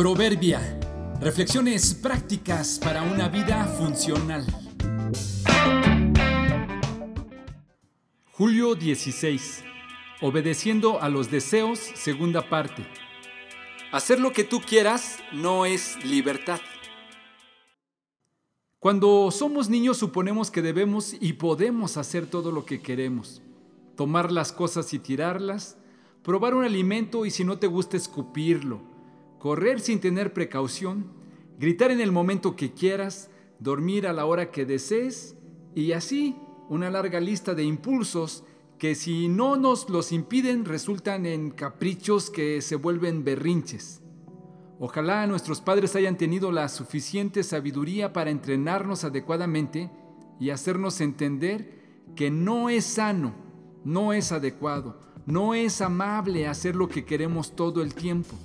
Proverbia. Reflexiones prácticas para una vida funcional. Julio 16. Obedeciendo a los deseos, segunda parte. Hacer lo que tú quieras no es libertad. Cuando somos niños suponemos que debemos y podemos hacer todo lo que queremos. Tomar las cosas y tirarlas, probar un alimento y si no te gusta escupirlo, correr sin tener precaución, gritar en el momento que quieras, dormir a la hora que desees y así una larga lista de impulsos que si no nos los impiden resultan en caprichos que se vuelven berrinches. Ojalá nuestros padres hayan tenido la suficiente sabiduría para entrenarnos adecuadamente y hacernos entender que no es sano, no es adecuado, no es amable hacer lo que queremos todo el tiempo.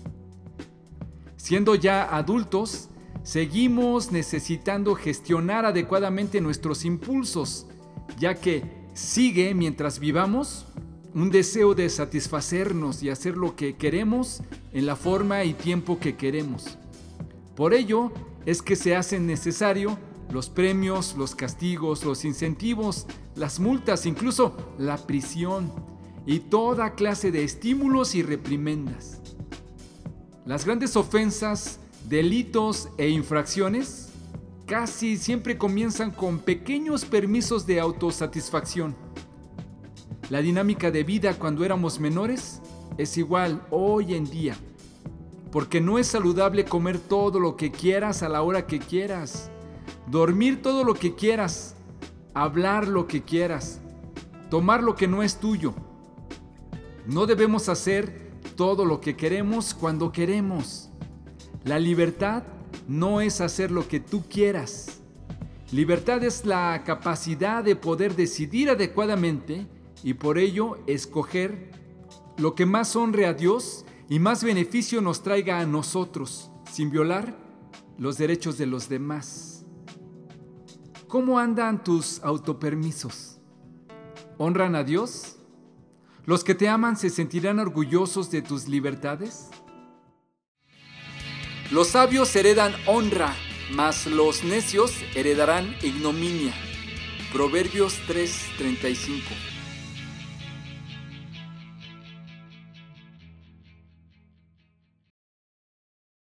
Siendo ya adultos, seguimos necesitando gestionar adecuadamente nuestros impulsos, ya que sigue mientras vivamos un deseo de satisfacernos y hacer lo que queremos en la forma y tiempo que queremos. Por ello es que se hacen necesario los premios, los castigos, los incentivos, las multas, incluso la prisión y toda clase de estímulos y reprimendas. Las grandes ofensas, delitos e infracciones casi siempre comienzan con pequeños permisos de autosatisfacción. La dinámica de vida cuando éramos menores es igual hoy en día, porque no es saludable comer todo lo que quieras a la hora que quieras, dormir todo lo que quieras, hablar lo que quieras, tomar lo que no es tuyo. No debemos hacer todo lo que queremos cuando queremos. La libertad no es hacer lo que tú quieras. Libertad es la capacidad de poder decidir adecuadamente y por ello escoger lo que más honre a Dios y más beneficio nos traiga a nosotros, sin violar los derechos de los demás. ¿Cómo andan tus autopermisos? ¿Honran a Dios? ¿Los que te aman se sentirán orgullosos de tus libertades? Los sabios heredan honra, mas los necios heredarán ignominia. Proverbios 3:35